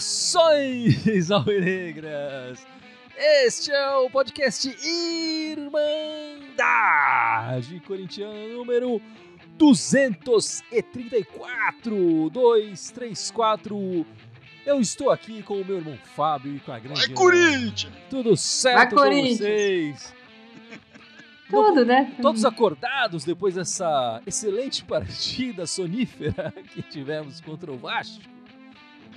Saudações alvinegras! Este é o podcast Irmandade Corintiana número 234, 234. Eu estou aqui com o meu irmão Fábio e com a grande. Vai, Corinthians! Tudo certo Vai, com vocês? Tudo, né? Todos acordados depois dessa excelente partida sonífera que tivemos contra o Vasco?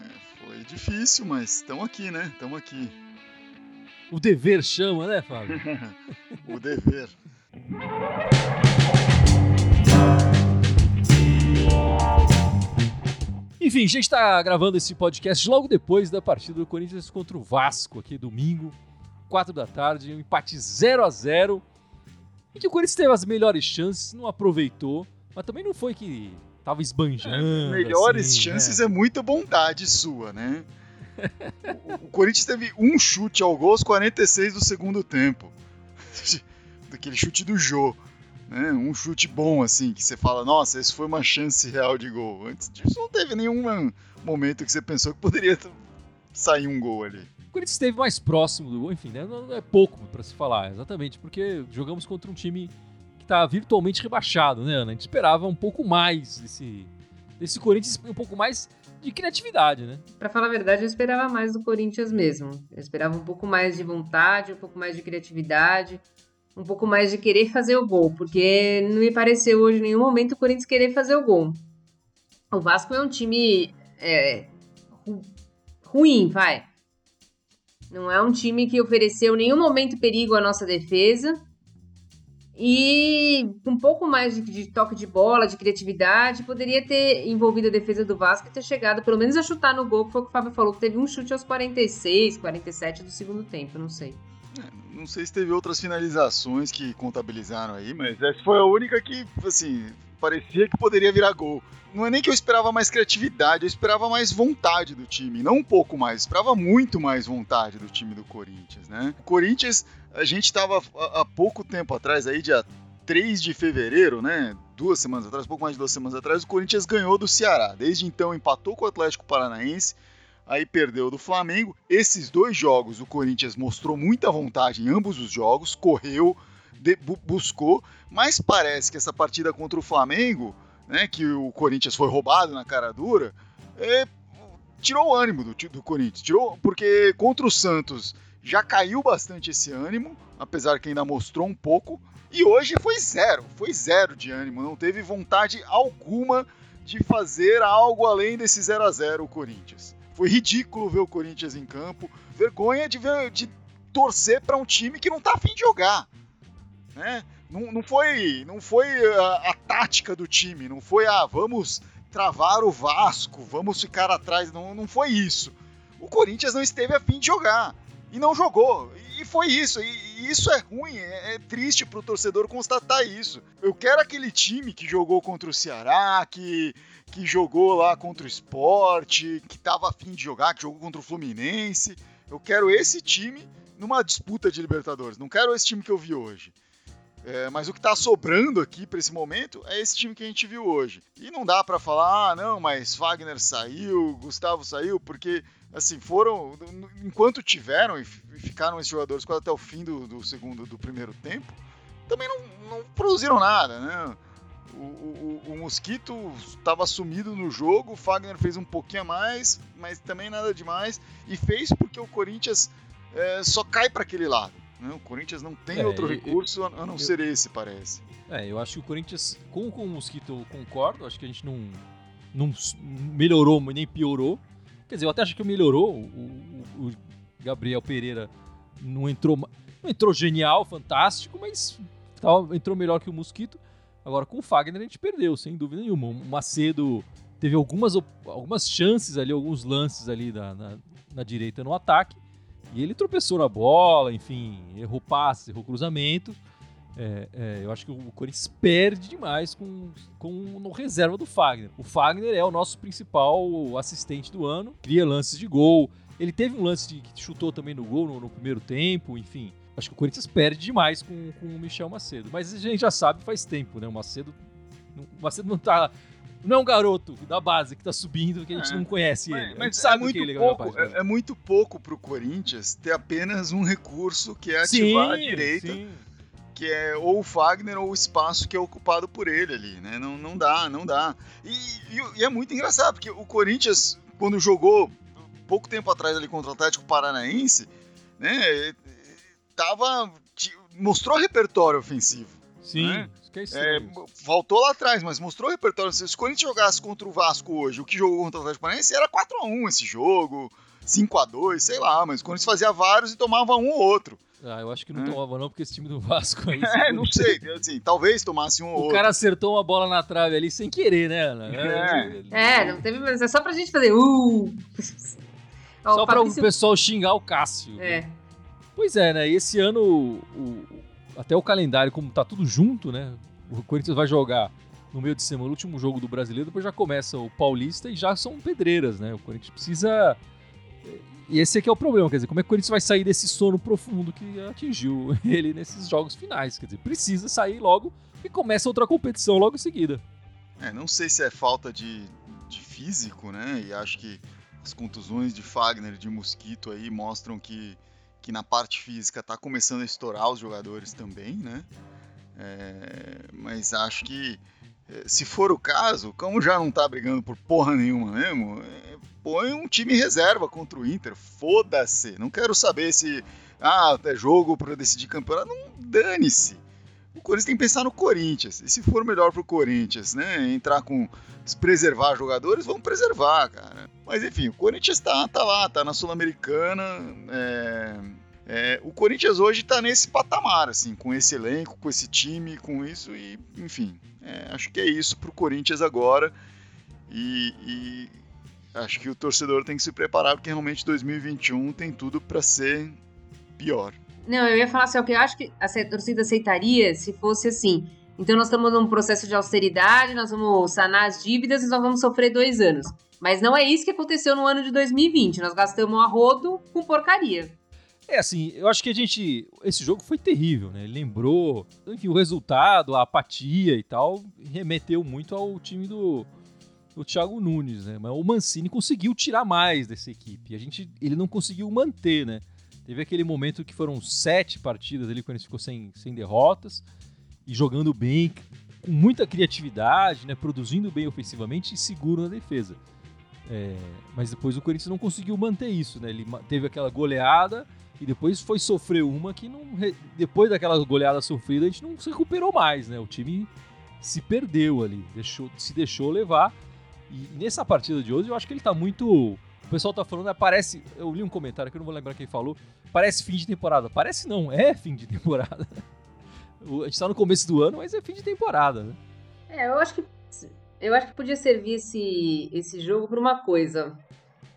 É, foi difícil, mas estamos aqui, né? Estamos aqui. O dever chama, né, Fábio? o dever. Enfim, a gente está gravando esse podcast logo depois da partida do Corinthians contra o Vasco, aqui domingo, 4 da tarde, um empate 0 a 0 em que o Corinthians teve as melhores chances, não aproveitou, mas também não foi que tava esbanjando. Melhores assim, chances né? é muita bondade sua, né? o, o Corinthians teve um chute ao gol aos 46 do segundo tempo. Daquele chute do Jô. Né? Um chute bom, assim, que você fala, nossa, esse foi uma chance real de gol. Antes disso, não teve nenhum momento que você pensou que poderia sair um gol ali. O Corinthians esteve mais próximo do gol, enfim, né? não é pouco para se falar, exatamente, porque jogamos contra um time que está virtualmente rebaixado, né, Ana? A gente esperava um pouco mais desse, desse Corinthians, um pouco mais de criatividade, né? Pra falar a verdade, eu esperava mais do Corinthians mesmo. Eu esperava um pouco mais de vontade, um pouco mais de criatividade, um pouco mais de querer fazer o gol, porque não me pareceu hoje em nenhum momento o Corinthians querer fazer o gol. O Vasco é um time é, ru- ruim, vai. Não é um time que ofereceu nenhum momento perigo à nossa defesa. E um pouco mais de, de toque de bola, de criatividade, poderia ter envolvido a defesa do Vasco e ter chegado pelo menos a chutar no gol, que foi o que o Fábio falou, que teve um chute aos 46, 47 do segundo tempo, não sei. Não sei se teve outras finalizações que contabilizaram aí, mas essa foi a única que, assim, parecia que poderia virar gol. Não é nem que eu esperava mais criatividade, eu esperava mais vontade do time, não um pouco mais, esperava muito mais vontade do time do Corinthians, né? O Corinthians, a gente estava há pouco tempo atrás, aí dia 3 de fevereiro, né? Duas semanas atrás, pouco mais de duas semanas atrás, o Corinthians ganhou do Ceará. Desde então empatou com o Atlético Paranaense, aí perdeu do Flamengo. Esses dois jogos, o Corinthians mostrou muita vontade em ambos os jogos, correu, de, bu buscou, mas parece que essa partida contra o Flamengo, né, que o Corinthians foi roubado na cara dura, é, tirou o ânimo do, do Corinthians, tirou porque contra o Santos já caiu bastante esse ânimo, apesar que ainda mostrou um pouco, e hoje foi zero, foi zero de ânimo, não teve vontade alguma de fazer algo além desse 0 a 0 o Corinthians. Foi ridículo ver o Corinthians em campo. Vergonha de, ver, de torcer para um time que não tá afim de jogar. Né? Não, não foi, não foi a, a, tática do time, não foi a vamos travar o Vasco, vamos ficar atrás. Não, não foi isso. O Corinthians não esteve afim de jogar. E não jogou. E foi isso. E, isso é ruim, é, é triste pro torcedor constatar isso. Eu quero aquele time que jogou contra o Ceará, que que jogou lá contra o esporte, que estava afim de jogar, que jogou contra o Fluminense. Eu quero esse time numa disputa de Libertadores. Não quero esse time que eu vi hoje. É, mas o que está sobrando aqui para esse momento é esse time que a gente viu hoje. E não dá para falar, ah, não, mas Wagner saiu, Gustavo saiu, porque assim foram, enquanto tiveram e ficaram esses jogadores quase até o fim do, do segundo, do primeiro tempo, também não, não produziram nada, né? O, o, o, Mosquito estava sumido no jogo, o Fagner fez um pouquinho a mais, mas também nada demais. E fez porque o Corinthians é, só cai para aquele lado. Né? O Corinthians não tem É, outro eu- recurso a não eu- ser esse, parece. É, eu acho que o Corinthians, com, com o Mosquito, eu concordo. Acho que a gente não, não melhorou, nem piorou. Quer dizer, eu até acho que melhorou. O, o- o Gabriel Pereira não entrou, não entrou genial, fantástico, mas tava- entrou melhor que o Mosquito. Agora, com o Fagner, a gente perdeu, sem dúvida nenhuma. O Macedo teve algumas, algumas chances ali, alguns lances ali na, na, na direita no ataque. E ele tropeçou na bola, enfim, errou passes, errou cruzamento. É, é, eu acho que o Corinthians perde demais com, com no reserva do Fagner. O Fagner é o nosso principal assistente do ano, cria lances de gol, Ele teve um lance de, que chutou também no gol no, no primeiro tempo, enfim. Acho que o Corinthians perde demais com, com o Michel Macedo. Mas a gente já sabe faz tempo, né? O Macedo, o Macedo não tá. Não é um garoto da base que tá subindo, que a gente É. não conhece Mas, ele. a mas é, muito ele é pouco, é, é muito pouco pro Corinthians ter apenas um recurso que é ativar a direita, sim. Que é ou o Fagner ou o espaço que é ocupado por ele ali, né? Não, não dá, não dá. E, e- e é muito engraçado, porque o Corinthians, quando jogou pouco tempo atrás ali contra o Atlético Paranaense, né? Tava. mostrou repertório ofensivo. Sim, né? é faltou lá atrás, mas mostrou repertório. Se o Corinthians jogasse contra o Vasco hoje, o que jogou contra o Atlético Paranaense era 4x1 esse jogo, 5x2, sei lá, mas o Corinthians fazia vários e tomava um ou outro. Ah, eu acho que não É. tomava não, porque esse time do Vasco aí... É, não sei, assim, talvez tomasse um ou O outro. cara acertou uma bola na trave ali sem querer, né, Ana? É, não teve. É só pra gente fazer. Uh! Ó, Só o para o pessoal xingar o Cássio. É. Pois é, né? E esse ano, o- até o calendário, como tá tudo junto, né? O Corinthians vai jogar no meio de semana o último jogo do brasileiro, depois já começa o Paulista e já são pedreiras, né? O Corinthians precisa. E esse aqui é o problema, quer dizer, como é que o Corinthians vai sair desse sono profundo que atingiu ele nesses jogos finais? Quer dizer, precisa sair logo e começa outra competição logo em seguida. É, não sei se é falta de, de físico, né? E acho que as contusões de Fagner de Mosquito aí mostram que, que na parte física tá começando a estourar os jogadores também, né? É, mas acho que eh, se for o caso, como já não tá brigando por porra nenhuma mesmo, eh, põe um time reserva contra o Inter. Foda-se. Não quero saber se ah, é jogo para decidir campeonato. Não dane-se. O Corinthians tem que pensar no Corinthians. E se for melhor pro Corinthians, né? Entrar com. se preservar jogadores, vamos preservar, cara. Mas enfim, o Corinthians tá, tá lá, tá na Sul-Americana. é, é, o Corinthians hoje tá nesse patamar, assim, com esse elenco, com esse time, com isso, e enfim. é, acho que é isso pro Corinthians agora. E, e acho que o torcedor tem que se preparar, porque realmente 2021 tem tudo para ser pior. Não, eu ia falar assim, ó, que eu acho que a torcida aceitaria se fosse assim. Então nós estamos num processo de austeridade, nós vamos sanar as dívidas e nós vamos sofrer dois anos. Mas não é isso que aconteceu no ano de 2020. Nós gastamos a rodo com porcaria. É assim, eu acho que a gente. Esse jogo foi terrível, né? Ele lembrou. Enfim, o resultado, a apatia e tal, remeteu muito ao time do, do Thiago Nunes, né? Mas o Mancini conseguiu tirar mais dessa equipe. A gente, ele não conseguiu manter, né? Teve aquele momento que foram sete partidas ali, quando ele ficou sem, sem derrotas e jogando bem, com muita criatividade, né? Produzindo bem ofensivamente e seguro na defesa. É, mas depois o Corinthians não conseguiu manter isso, né? Ele teve aquela goleada e depois foi sofrer uma que não. Depois daquela goleada sofrida, a gente não se recuperou mais, né? O time se perdeu ali, deixou, se deixou levar. E nessa partida de hoje, eu acho que ele tá muito. O pessoal tá falando, né, parece. Eu li um comentário que eu não vou lembrar quem falou. Parece fim de temporada. Parece não, é fim de temporada. A gente tá no começo do ano, mas é fim de temporada, né? É, eu acho que eu acho que podia servir esse, esse jogo pra uma coisa.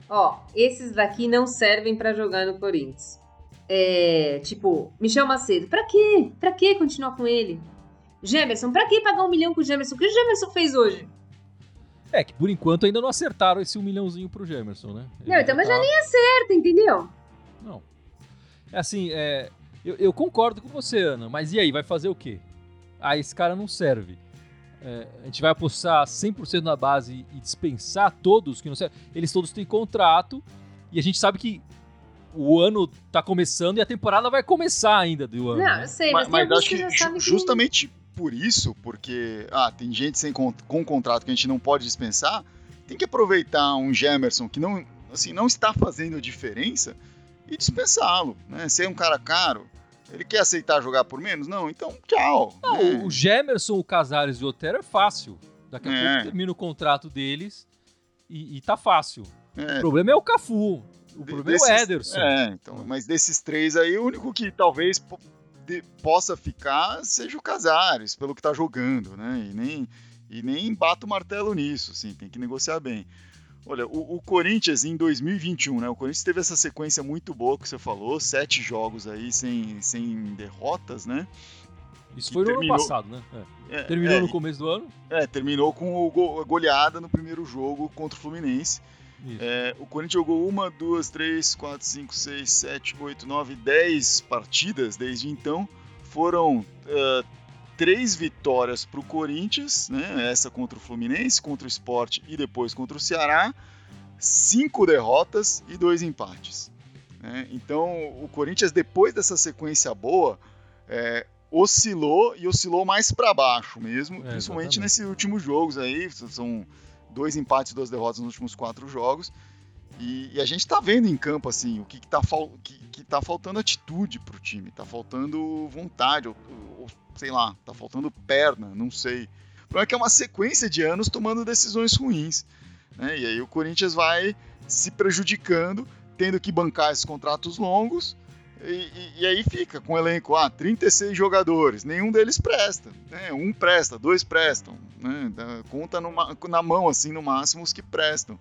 Ó, esses daqui não servem pra jogar no Corinthians. É, tipo, Michel Macedo, pra quê? Pra que continuar com ele? Gemerson, pra que pagar um milhão com o Gemerson? O que o Gemerson fez hoje? É, que por enquanto ainda não acertaram esse um milhãozinho pro Gemerson, né? Ele Não, então, mas já tá- nem acerta, entendeu? Não. É assim, é, eu, eu concordo com você, Ana, mas e aí, vai fazer o quê? Ah, esse cara não serve. É, a gente vai apostar 100% na base e dispensar todos que não servem. Eles todos têm contrato e a gente sabe que o ano tá começando e a temporada vai começar ainda do ano. Não, né? eu sei, mas, Mas, tem mas alguns acho que que já ju- sabem que... por isso, porque ah, tem gente sem con- com contrato que a gente não pode dispensar, tem que aproveitar um Gemerson que não, assim, não está fazendo diferença e dispensá-lo. Né? Se é um cara caro, ele quer aceitar jogar por menos? Não, então tchau. Não, né? o, Gemerson, o Casares e o Otero é fácil. Daqui a É. pouco termina o contrato deles e, e tá fácil. É, O problema é o Cafu. O de- problema é o desses- Ederson. É, então, mas desses três aí, o único que talvez de- possa ficar seja o Casares, pelo que tá jogando, né? E nem, e nem bata o martelo nisso, assim, tem que negociar bem. Olha, o, o Corinthians em 2021, né? O Corinthians teve essa sequência muito boa que você falou, sete jogos aí sem, sem derrotas, né? Isso foi no ano terminou- passado, né? É. É, Terminou é, no começo do ano. É, terminou com o go- a goleada no primeiro jogo contra o Fluminense. É, o Corinthians jogou uma, duas, três, quatro, cinco, seis, sete, oito, nove, dez partidas desde então. Foram uh, três vitórias para o Corinthians, né? essa contra o Fluminense, contra o Sport e depois contra o Ceará. Cinco derrotas e dois empates. Né? Então, o Corinthians, depois dessa sequência boa, é, oscilou e oscilou mais para baixo mesmo, é, principalmente nesses últimos jogos aí. São dois empates duas derrotas nos últimos quatro jogos. E, e a gente está vendo em campo assim o que, está que tá faltando atitude para o time, está faltando vontade, ou, ou, sei lá, está faltando perna, não sei. O problema é que é uma sequência de anos tomando decisões ruins. Né? E aí o Corinthians vai se prejudicando, tendo que bancar esses contratos longos. E, e, e, aí fica com o elenco, ah, 36 jogadores, nenhum deles presta. Né? Um presta, dois prestam. Né? Conta numa, na mão, assim, no máximo, os que prestam.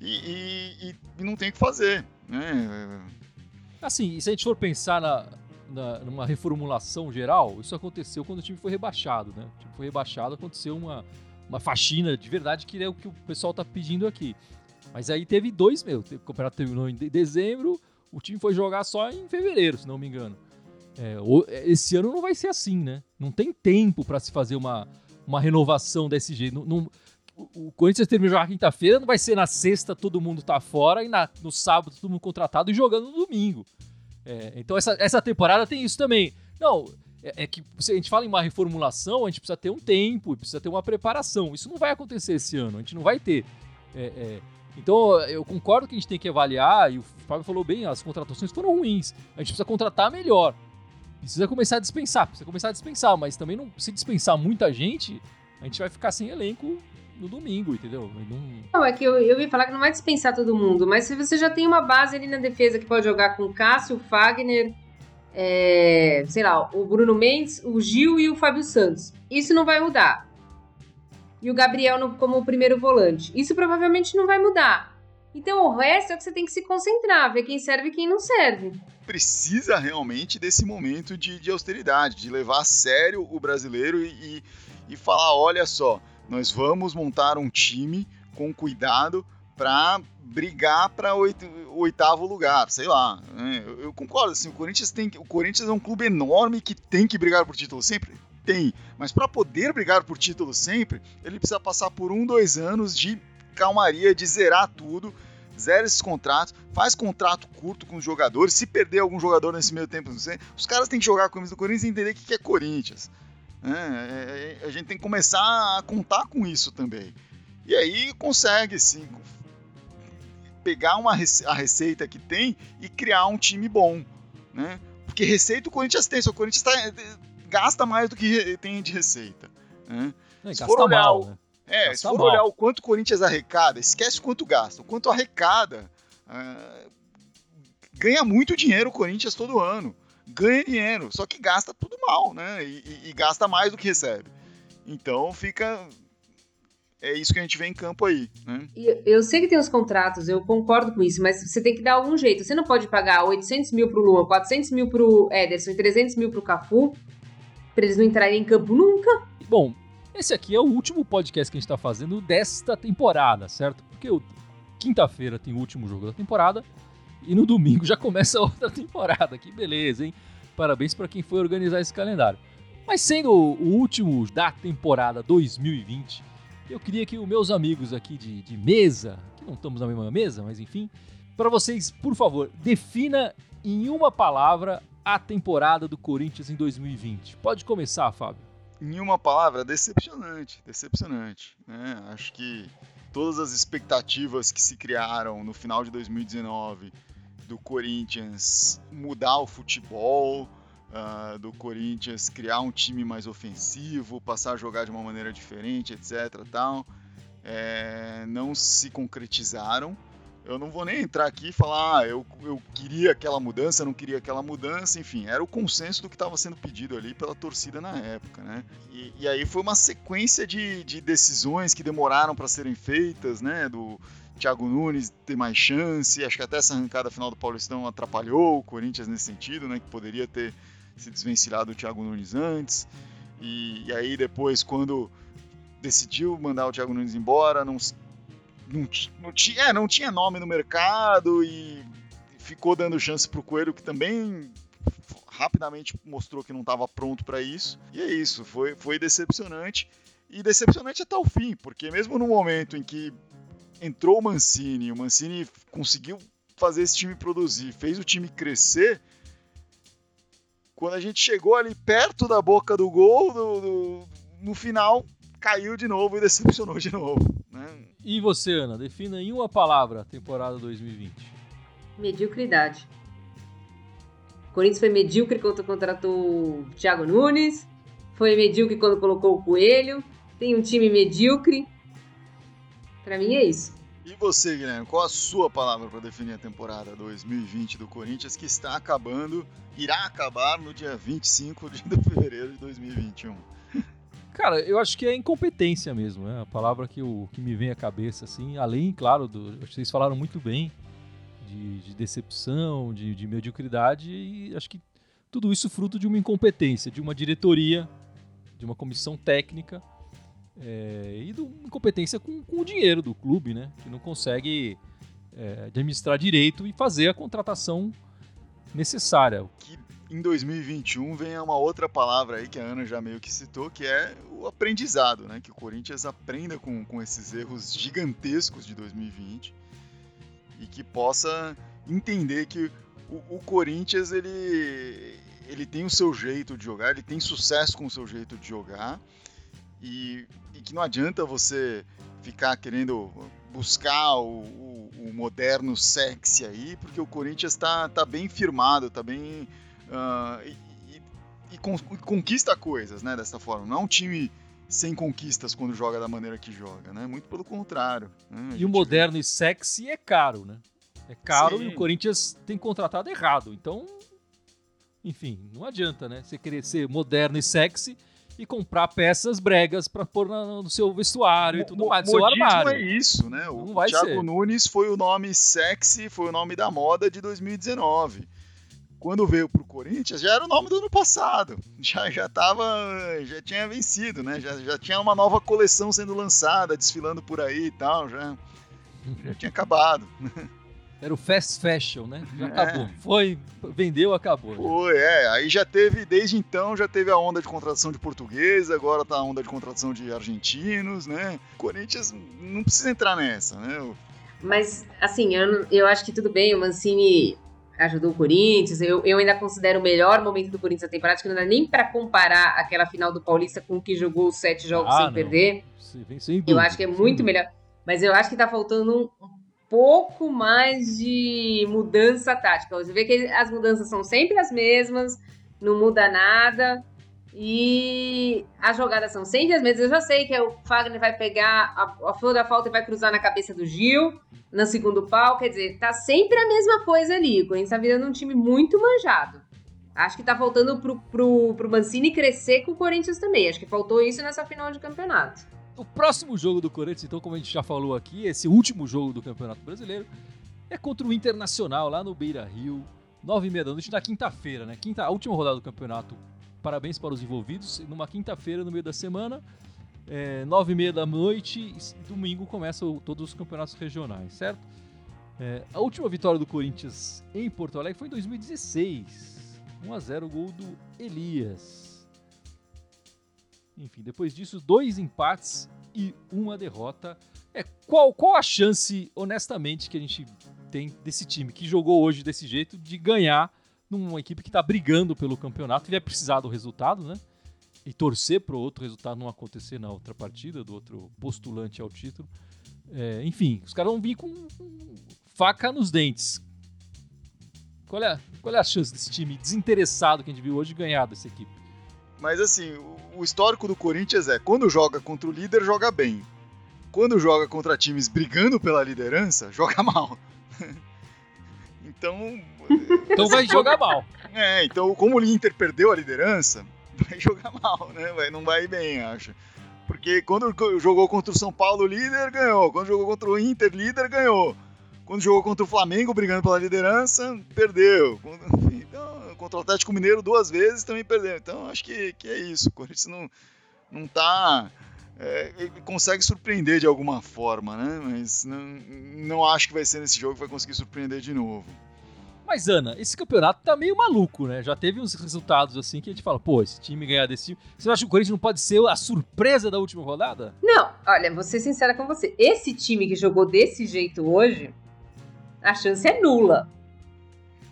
E, e não tem o que fazer. Né? Assim, se a gente for pensar na, na, numa reformulação geral, isso aconteceu quando o time foi rebaixado. Né? O time foi rebaixado, aconteceu uma, uma faxina de verdade, que é o que o pessoal está pedindo aqui. Mas aí teve dois, meu, o campeonato terminou em dezembro, o time foi jogar só em fevereiro, se não me engano. É, esse ano não vai ser assim, né? Não tem tempo para se fazer uma, uma renovação desse jeito. Não, não, o Corinthians termina de jogar quinta-feira, não vai ser na sexta todo mundo tá fora e na, no sábado todo mundo contratado e jogando no domingo. É, então essa, essa temporada tem isso também. Não, é, é, que se a gente fala em uma reformulação, a gente precisa ter um tempo, precisa ter uma preparação. Isso não vai acontecer esse ano, a gente não vai ter. É, é então, eu concordo que a gente tem que avaliar, e o Fábio falou bem, as contratações foram ruins. A gente precisa contratar melhor. Precisa começar a dispensar, precisa começar a dispensar, mas também não se dispensar muita gente, a gente vai ficar sem elenco no domingo, entendeu? Não, não é que eu, eu ia falar que não vai dispensar todo mundo, mas se você já tem uma base ali na defesa que pode jogar com Cássio, Fagner, é, sei lá, o Bruno Mendes, o Gil e o Fábio Santos. Isso não vai mudar e o Gabriel no, como o primeiro volante. Isso provavelmente não vai mudar. Então o resto é que você tem que se concentrar, ver quem serve e quem não serve. Precisa realmente desse momento de, de austeridade, de levar a sério o brasileiro e, e, e falar: olha só, nós vamos montar um time com cuidado para brigar para o oitavo lugar, sei lá. Né? Eu, eu, concordo, assim, o Corinthians tem, o Corinthians é um clube enorme que tem que brigar por título sempre tem, mas para poder brigar por título sempre, ele precisa passar por um, dois anos de calmaria, de zerar tudo, zera esses contratos, faz contrato curto com os jogadores. Se perder algum jogador nesse meio tempo, não sei, os caras têm que jogar com camisa do Corinthians e entender o que é Corinthians. É, é, é, a gente tem que começar a contar com isso também. E aí consegue, sim, pegar uma, a receita que tem e criar um time bom. Né? Porque receita o Corinthians tem, só o Corinthians está gasta mais do que tem de receita. Né? É, se for olhar, mal, né? é, se for olhar o quanto o Corinthians arrecada, esquece quanto gasta. O quanto arrecada, uh, ganha muito dinheiro o Corinthians todo ano. Ganha dinheiro, só que gasta tudo mal, né? E, e, e gasta mais do que recebe. Então fica é isso que a gente vê em campo aí, né? Eu sei que tem os contratos, eu concordo com isso, mas você tem que dar algum jeito. Você não pode pagar 800 mil pro Luan, 400 mil pro Ederson e 300 mil pro Cafu para eles não entrarem em campo nunca. Bom, esse aqui é o último podcast que a gente está fazendo desta temporada, certo? Porque quinta-feira tem o último jogo da temporada e no domingo já começa outra temporada. Que beleza, hein? Parabéns para quem foi organizar esse calendário. Mas sendo o último da temporada 2020, eu queria que os meus amigos aqui de, de mesa, que não estamos na mesma mesa, mas enfim, para vocês, por favor, defina em uma palavra a temporada do Corinthians em 2020? Pode começar, Fábio. Em uma palavra, decepcionante, decepcionante. Né? Acho que todas as expectativas que se criaram no final de 2019 do Corinthians mudar o futebol, uh, do Corinthians criar um time mais ofensivo, passar a jogar de uma maneira diferente, etc. Tal, é, não se concretizaram eu não vou nem entrar aqui e falar, ah, eu, eu queria aquela mudança, não queria aquela mudança, enfim, era o consenso do que estava sendo pedido ali pela torcida na época, né? E, e aí foi uma sequência de, de decisões que demoraram para serem feitas, né? Do Thiago Nunes ter mais chance, acho que até essa arrancada final do Paulistão atrapalhou o Corinthians nesse sentido, né? Que poderia ter se desvencilhado o Thiago Nunes antes. E, e aí depois, quando decidiu mandar o Thiago Nunes embora, não não, não, tinha, é, não tinha nome no mercado e ficou dando chance pro Coelho, que também rapidamente mostrou que não estava pronto para isso. E é isso, foi, foi decepcionante. E decepcionante até o fim, porque mesmo no momento em que entrou o Mancini, o Mancini conseguiu fazer esse time produzir, fez o time crescer. Quando a gente chegou ali perto da boca do gol, do, do, no final caiu de novo e decepcionou de novo. Né? E você, Ana, defina em uma palavra a temporada 2020. Mediocridade. O Corinthians foi medíocre quando contratou o Thiago Nunes, foi medíocre quando colocou o Coelho, tem um time medíocre. Para mim é isso. E você, Guilherme, qual a sua palavra para definir a temporada 2020 do Corinthians que está acabando, irá acabar no dia 25 de fevereiro de 2021? Cara, eu acho que é incompetência mesmo, né? A palavra que, o, que me vem à cabeça, assim, além, claro, do, vocês falaram muito bem de, de decepção, de, de mediocridade, e acho que tudo isso fruto de uma incompetência, de uma diretoria, de uma comissão técnica é, e de uma incompetência com, com, o dinheiro do clube, né? Que não consegue é, administrar direito e fazer a contratação necessária. Que em 2021 venha uma outra palavra aí que a Ana já meio que citou, que é o aprendizado, né? Que o Corinthians aprenda com, com esses erros gigantescos de 2020 e que possa entender que o, o Corinthians ele, ele tem o seu jeito de jogar, ele tem sucesso com o seu jeito de jogar e, e que não adianta você ficar querendo buscar o, o, o moderno sexy aí, porque o Corinthians está tá bem firmado, está bem uh, e, e, e, conquista coisas, né? Dessa forma. Não é um time sem conquistas quando joga da maneira que joga, né? Muito pelo contrário. Né? E o moderno vê... e sexy é caro, né? É caro Sim. e o Corinthians tem contratado errado. Então, enfim, não adianta, né? Você querer ser moderno e sexy e comprar peças bregas para pôr no seu vestuário e tudo mais, no seu armário. é isso, né? O Thiago ser. Nunes foi o nome sexy, foi o nome da moda de 2019 quando veio pro Corinthians, já era o nome do ano passado. Já já tava, já tinha vencido, né? Já, já tinha uma nova coleção sendo lançada, desfilando por aí e tal, já já tinha acabado. Era o fast fashion, né? Já é. acabou. Foi, vendeu, acabou. Foi, é. Aí já teve, desde então, já teve a onda de contratação de português, agora tá a onda de contratação de argentinos, né? Corinthians não precisa entrar nessa, né? Mas, assim, eu, eu acho que tudo bem, o Mancini ajudou o Corinthians. Eu, eu ainda considero o melhor momento do Corinthians na temporada, que não dá nem para comparar aquela final do Paulista com o que jogou os sete jogos ah, sem não. perder. Sim, eu acho que é muito melhor. Mas eu acho que tá faltando um, pouco mais de mudança tática. Você vê que as mudanças são sempre as mesmas, não muda nada. E as jogadas são sempre as mesmas. Eu já sei que o Fagner vai pegar a, a flor da falta e vai cruzar na cabeça do Gil no segundo pau. Quer dizer, tá sempre a mesma coisa ali. O Corinthians tá virando um time muito manjado. Acho que tá faltando pro, pro, pro Mancini crescer com o Corinthians também. Acho que faltou isso nessa final de campeonato. O próximo jogo do Corinthians, então, como a gente já falou aqui, esse último jogo do Campeonato Brasileiro, é contra o Internacional lá no Beira Rio, nove e meia da noite, na quinta-feira, né? Quinta, a última rodada do campeonato Parabéns para os envolvidos. Numa quinta-feira, no meio da semana, é, nove e meia da noite, domingo começam todos os campeonatos regionais, certo? É, a última vitória do Corinthians em Porto Alegre foi em 2016. 1 a 0 gol do Elias. Enfim, depois disso, dois empates e uma derrota. É, qual, qual a chance, honestamente, que a gente tem desse time que jogou hoje desse jeito de ganhar numa equipe que está brigando pelo campeonato e vai precisar do resultado, né? E torcer para o outro resultado não acontecer na outra partida, do outro postulante ao título. É, enfim, os caras vão vir com faca nos dentes. Qual é, qual é a chance desse time desinteressado que a gente viu hoje ganhar dessa equipe? Mas assim, o histórico do Corinthians é quando joga contra o líder, joga bem. Quando joga contra times brigando pela liderança, joga mal. Então, então vai jogar mal. É, então como o Inter perdeu a liderança, vai jogar mal, né? Vai, não vai bem, acho. Porque quando jogou contra o São Paulo líder, ganhou. Quando jogou contra o Inter líder, ganhou. Quando jogou contra o Flamengo brigando pela liderança, perdeu. Então, contra o Atlético Mineiro duas vezes também perdeu. Então acho que, que é isso. O Corinthians não, não tá é, ele consegue surpreender de alguma forma, né? Mas não, não acho que vai ser nesse jogo que vai conseguir surpreender de novo. Mas, Ana, esse campeonato tá meio maluco, né? Já teve uns resultados assim que a gente fala, pô, esse time ganhar desse time. Você acha que o Corinthians não pode ser a surpresa da última rodada? Não, olha, vou ser sincera com você. Esse time que jogou desse jeito hoje, a chance é nula.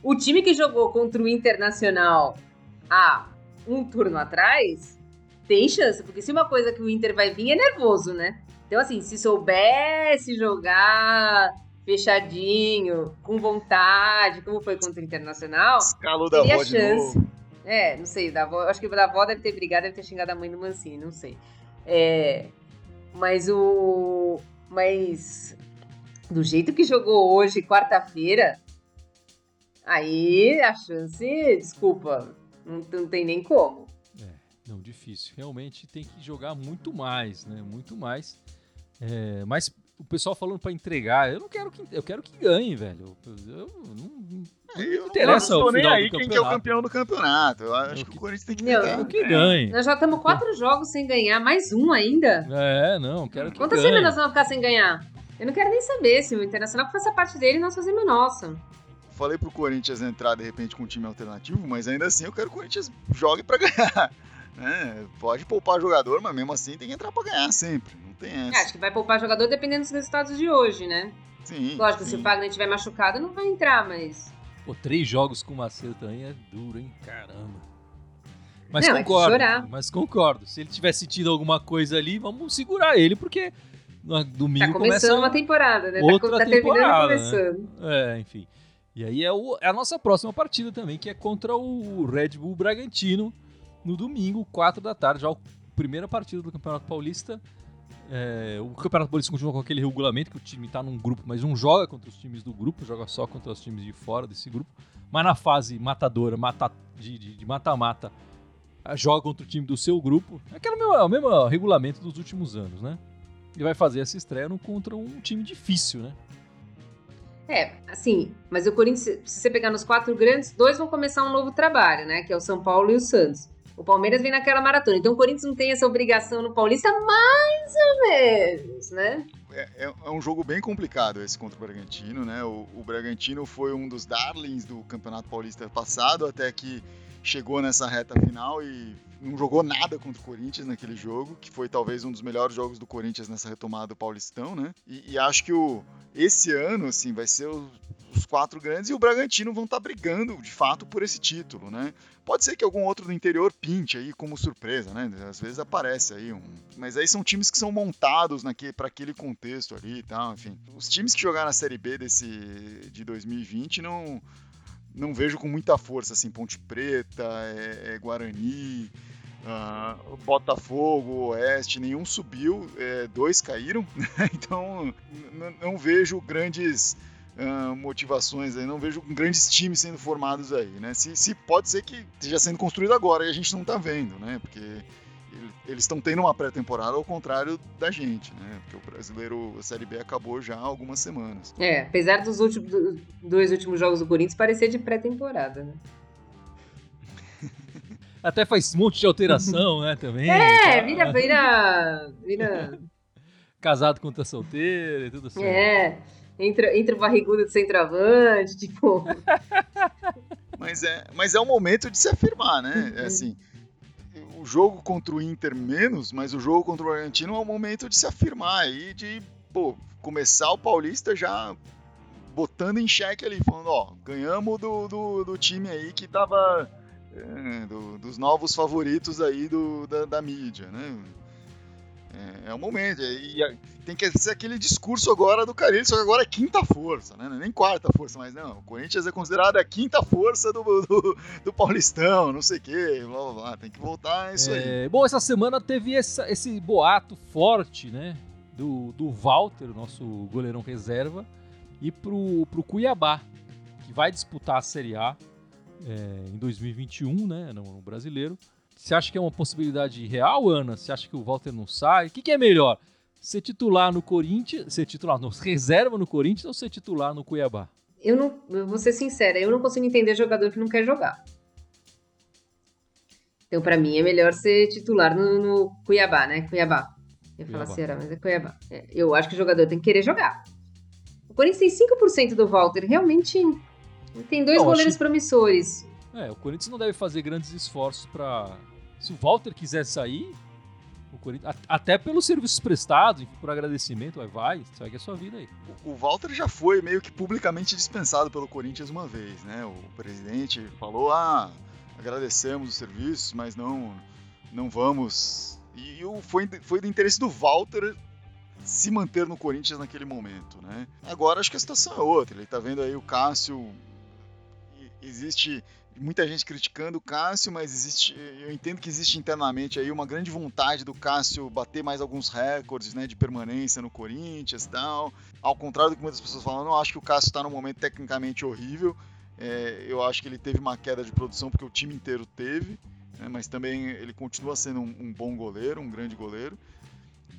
O time que jogou contra o Internacional há um turno atrás, tem chance, porque se uma coisa que o Inter vai vir é nervoso, né? Então, assim, se soubesse jogar fechadinho, com vontade, como foi contra o Internacional. Escalou da de novo. É, não sei, da avó, acho que da avó deve ter brigado, deve ter xingado a mãe do Mancini, não sei. É, mas o. Mas do jeito que jogou hoje, quarta-feira, aí a chance, desculpa, não, não tem nem como. É, não, difícil. Realmente tem que jogar muito mais, né? Muito mais. É, mas o pessoal falando para entregar, eu não quero que eu quero que ganhe, velho. Eu, não, não eu interessa não, o final aí quem que é o campeão do campeonato. Eu acho eu que, que, o Corinthians tem que ganhar. que ganhe. Nós já estamos quatro jogos sem ganhar, mais um ainda. É, não, quero que Quantas ganhe. semanas nós vamos ficar sem ganhar? Eu não quero nem saber se o Internacional faça parte dele e nós fazemos a nossa. Falei pro Corinthians entrar de repente com um time alternativo, mas ainda assim eu quero que o Corinthians jogue para ganhar. É, pode poupar jogador, mas mesmo assim tem que entrar pra ganhar sempre. Não tem essa. É, acho que vai poupar jogador dependendo dos resultados de hoje, né? Sim. Lógico, sim. se o Fagner estiver machucado, não vai entrar, mas. Pô, três jogos com o Macedo também é duro, hein? Caramba. Mas não, concordo. É chorar. Mas concordo. Se ele tiver sentido alguma coisa ali, vamos segurar ele, porque no domingo tá começando começa uma temporada, né? Outra tá, tá temporada, terminando começando. Né? É, enfim. E aí é, o, é a nossa próxima partida também, que é contra o Red Bull Bragantino no domingo, 4 da tarde, já a primeira partida do Campeonato Paulista. É, o Campeonato Paulista continua com aquele regulamento que o time está num grupo, mas não joga contra os times do grupo, joga só contra os times de fora desse grupo. Mas na fase matadora, mata, de mata-mata, joga contra o time do seu grupo. É aquele mesmo, o mesmo regulamento dos últimos anos, né? E vai fazer essa estreia contra um time difícil, né? É, assim, mas o Corinthians, se você pegar nos quatro grandes, dois vão começar um novo trabalho, né? Que é o São Paulo e o Santos. O Palmeiras vem naquela maratona. Então o Corinthians não tem essa obrigação no Paulista, mais ou menos, né? É, é, é um jogo bem complicado esse contra o Bragantino, né? O, o, Bragantino foi um dos darlings do Campeonato Paulista passado, até que chegou nessa reta final e não jogou nada contra o Corinthians naquele jogo, que foi talvez um dos melhores jogos do Corinthians nessa retomada do Paulistão, né? E, e acho que o, esse ano, assim, vai ser o, os quatro grandes e o Bragantino vão estar tá brigando, de fato, por esse título, né? Pode ser que algum outro do interior pinte aí como surpresa, né? Às vezes aparece aí um. Mas aí são times que são montados para aquele contexto ali e tal, enfim. Os times que jogaram na Série B desse, de 2020 não, não vejo com muita força, assim. Ponte Preta, é, é Guarani. Uh, Botafogo, Oeste, nenhum subiu, é, dois caíram, então não vejo grandes uh, motivações aí, não vejo grandes times sendo formados aí, né? Se, se pode ser que esteja sendo construído agora e a gente não está vendo, né? Porque eles estão tendo uma pré-temporada ao contrário da gente, né? Porque o brasileiro, a Série B acabou já há algumas semanas. É, apesar dos últimos, do, dois últimos jogos do Corinthians parecer de pré-temporada, né? Até faz um monte de alteração, né, também. É, tá? vira, vira, vira... Casado contra solteiro e tudo assim. É, entra, entra o barrigudo de centroavante, tipo. mas, é, mas é o momento de se afirmar, né? É assim, o jogo contra o Inter menos, mas o jogo contra o Argentino é o momento de se afirmar e de, pô, começar o Paulista já botando em xeque ali, falando, ó, ganhamos do, do, do time aí que tava. É, do, dos novos favoritos aí do, da, da mídia, né? É, é o momento. E, tem que ser aquele discurso agora do Carilho, só que agora é quinta força, né? Nem quarta força, mas não. O Corinthians é considerado a quinta força do, do, do Paulistão, não sei o quê, blá, blá, blá. Tem que voltar isso é, aí. Bom, essa semana teve essa, esse boato forte, né? Do, do Walter, nosso goleirão reserva, e pro, pro Cuiabá, que vai disputar a Série A é, em 2021, né? No, no brasileiro. Você acha que é uma possibilidade real, Ana? Você acha que o Walter não sai? O que, que é melhor? Ser titular no Corinthians, ser titular, no reserva no Corinthians ou ser titular no Cuiabá? Eu não, eu vou ser sincera, eu não consigo entender jogador que não quer jogar. Então, para mim, é melhor ser titular no, no, Cuiabá, né? Cuiabá. Eu ia falar Cuiabá. Ceará, mas é Cuiabá. É, Eu acho que o jogador tem que querer jogar. O Corinthians tem 5% do Walter. Realmente tem dois goleiros acho- promissores. É, o Corinthians não deve fazer grandes esforços pra. Se o Walter quiser sair, o Corinthians. Até pelos serviços prestados, por agradecimento, vai, vai, segue a sua vida aí. O Walter já foi meio que publicamente dispensado pelo Corinthians uma vez, né? O presidente falou: ah, agradecemos os serviços, mas não, não vamos. E foi, foi do interesse do Walter se manter no Corinthians naquele momento, né? Agora acho que a situação é outra. Ele tá vendo aí o Cássio. Existe muita gente criticando o Cássio, mas existe, eu entendo que existe internamente aí uma grande vontade do Cássio bater mais alguns recordes, né, de permanência no Corinthians e tal. Ao contrário do que muitas pessoas falam, não acho que o Cássio está num momento tecnicamente horrível. É, eu acho que ele teve uma queda de produção porque o time inteiro teve, né, mas também ele continua sendo um, um bom goleiro, um grande goleiro.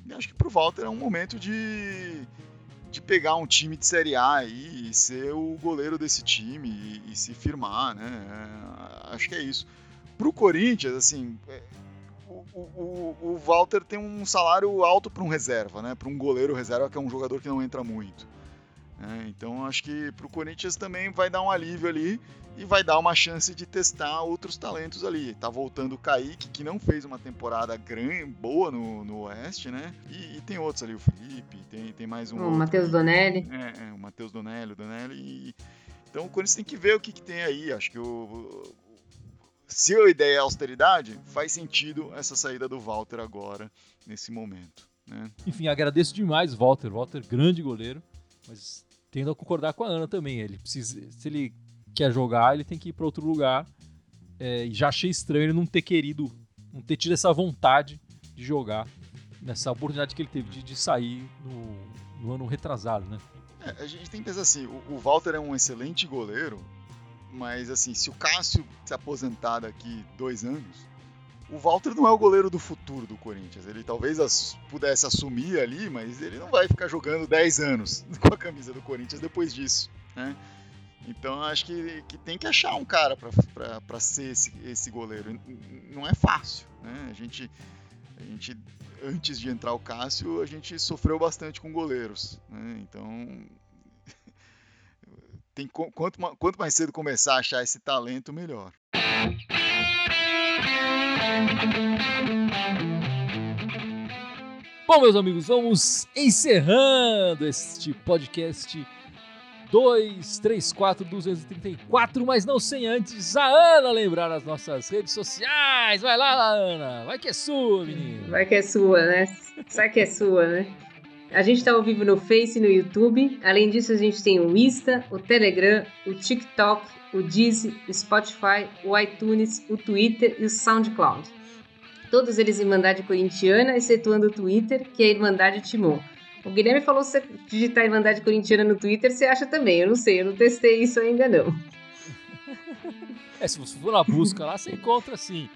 E acho que pro Walter é um momento de, de pegar um time de Série A aí e ser o goleiro desse time e, e se firmar, né? É, acho que é isso. Pro Corinthians, assim, é, o, o, o Walter tem um salário alto para um reserva, né? Para um goleiro reserva que é um jogador que não entra muito. Né? então acho que pro Corinthians também vai dar um alívio ali e vai dar uma chance de testar outros talentos ali. Tá voltando o Kaique, que não fez uma temporada grande, boa no, no Oeste, né? E, e tem outros ali, o Felipe, tem, tem mais um. O. Matheus Donelli. É, é, o Matheus Donelli, o Donelli. E... Então o Corinthians tem que ver o que, que tem aí. Acho que o, o- se a ideia é austeridade, faz sentido essa saída do Walter agora, nesse momento. Né? Enfim, agradeço demais, Walter. Walter, grande goleiro, mas tendo a concordar com a Ana também. Ele precisa, se ele quer jogar, ele tem que ir para outro lugar. É, e já achei estranho ele não ter querido, não ter tido essa vontade de jogar nessa oportunidade que ele teve de, de sair no, no ano retrasado, né? É, a gente tem que pensar assim, o, o Walter é um excelente goleiro, mas assim, se o Cássio se aposentar daqui dois anos, o Walter não é o goleiro do futuro do Corinthians. Ele talvez as- pudesse assumir ali, mas ele não vai ficar jogando 10 anos com a camisa do Corinthians depois disso, né? Então acho que, que tem que achar um cara para ser esse, esse goleiro. Não é fácil, né? A gente, a gente, antes de entrar o Cássio, a gente sofreu bastante com goleiros, né? Então tem, quanto, quanto mais cedo começar a achar esse talento, melhor. Bom, meus amigos, vamos encerrando este podcast 234 234, mas não sem antes a Ana lembrar as nossas redes sociais. Vai lá, Ana, vai que é sua, menino. Vai que é sua, né? Sai que é sua, né? A gente tá ao vivo no Face e no YouTube. Além disso, a gente tem o Insta, o Telegram, o TikTok, o Deezer, o Spotify, o iTunes, o Twitter e o SoundCloud. Todos eles Irmandade Corintiana, excetuando o Twitter, que é Irmandade Timon. O Guilherme falou se digitar Irmandade Corintiana no Twitter, você acha também. Eu não sei, eu não testei isso ainda não. É, se você for na busca lá, você encontra sim.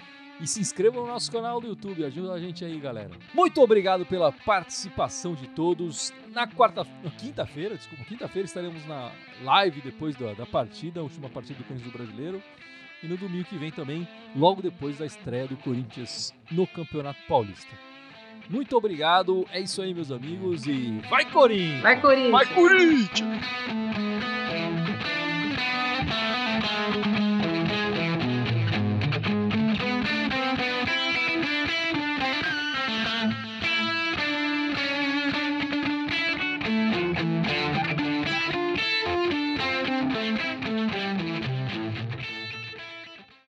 E se inscreva no nosso canal do YouTube, ajuda a gente aí, galera. Muito obrigado pela participação de todos. Na quarta, na quinta-feira, desculpa, quinta-feira estaremos na live depois da, da partida, a última partida do Corinthians do Brasileiro. E no domingo que vem também, logo depois da estreia do Corinthians no Campeonato Paulista. Muito obrigado, é isso aí, meus amigos, e vai Corinthians! Vai, Corinthians! Vai, Corinthians!